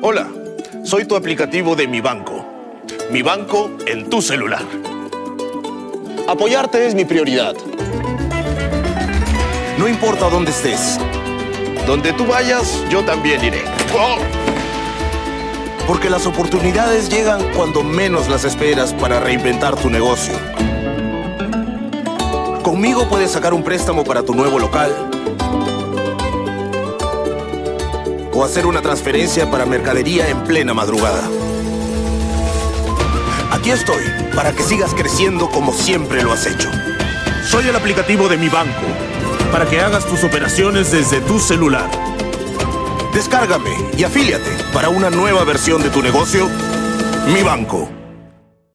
Hola, soy tu aplicativo de Mi Banco. Mi Banco en tu celular. Apoyarte es mi prioridad. No importa dónde estés. Donde tú vayas, yo también iré. ¡Oh! Porque las oportunidades llegan cuando menos las esperas para reinventar tu negocio. Conmigo puedes sacar un préstamo para tu nuevo local o hacer una transferencia para mercadería en plena madrugada. Aquí estoy para que sigas creciendo como siempre lo has hecho. Soy el aplicativo de mi banco para que hagas tus operaciones desde tu celular. Descárgame y afíliate para una nueva versión de tu negocio, Mi Banco.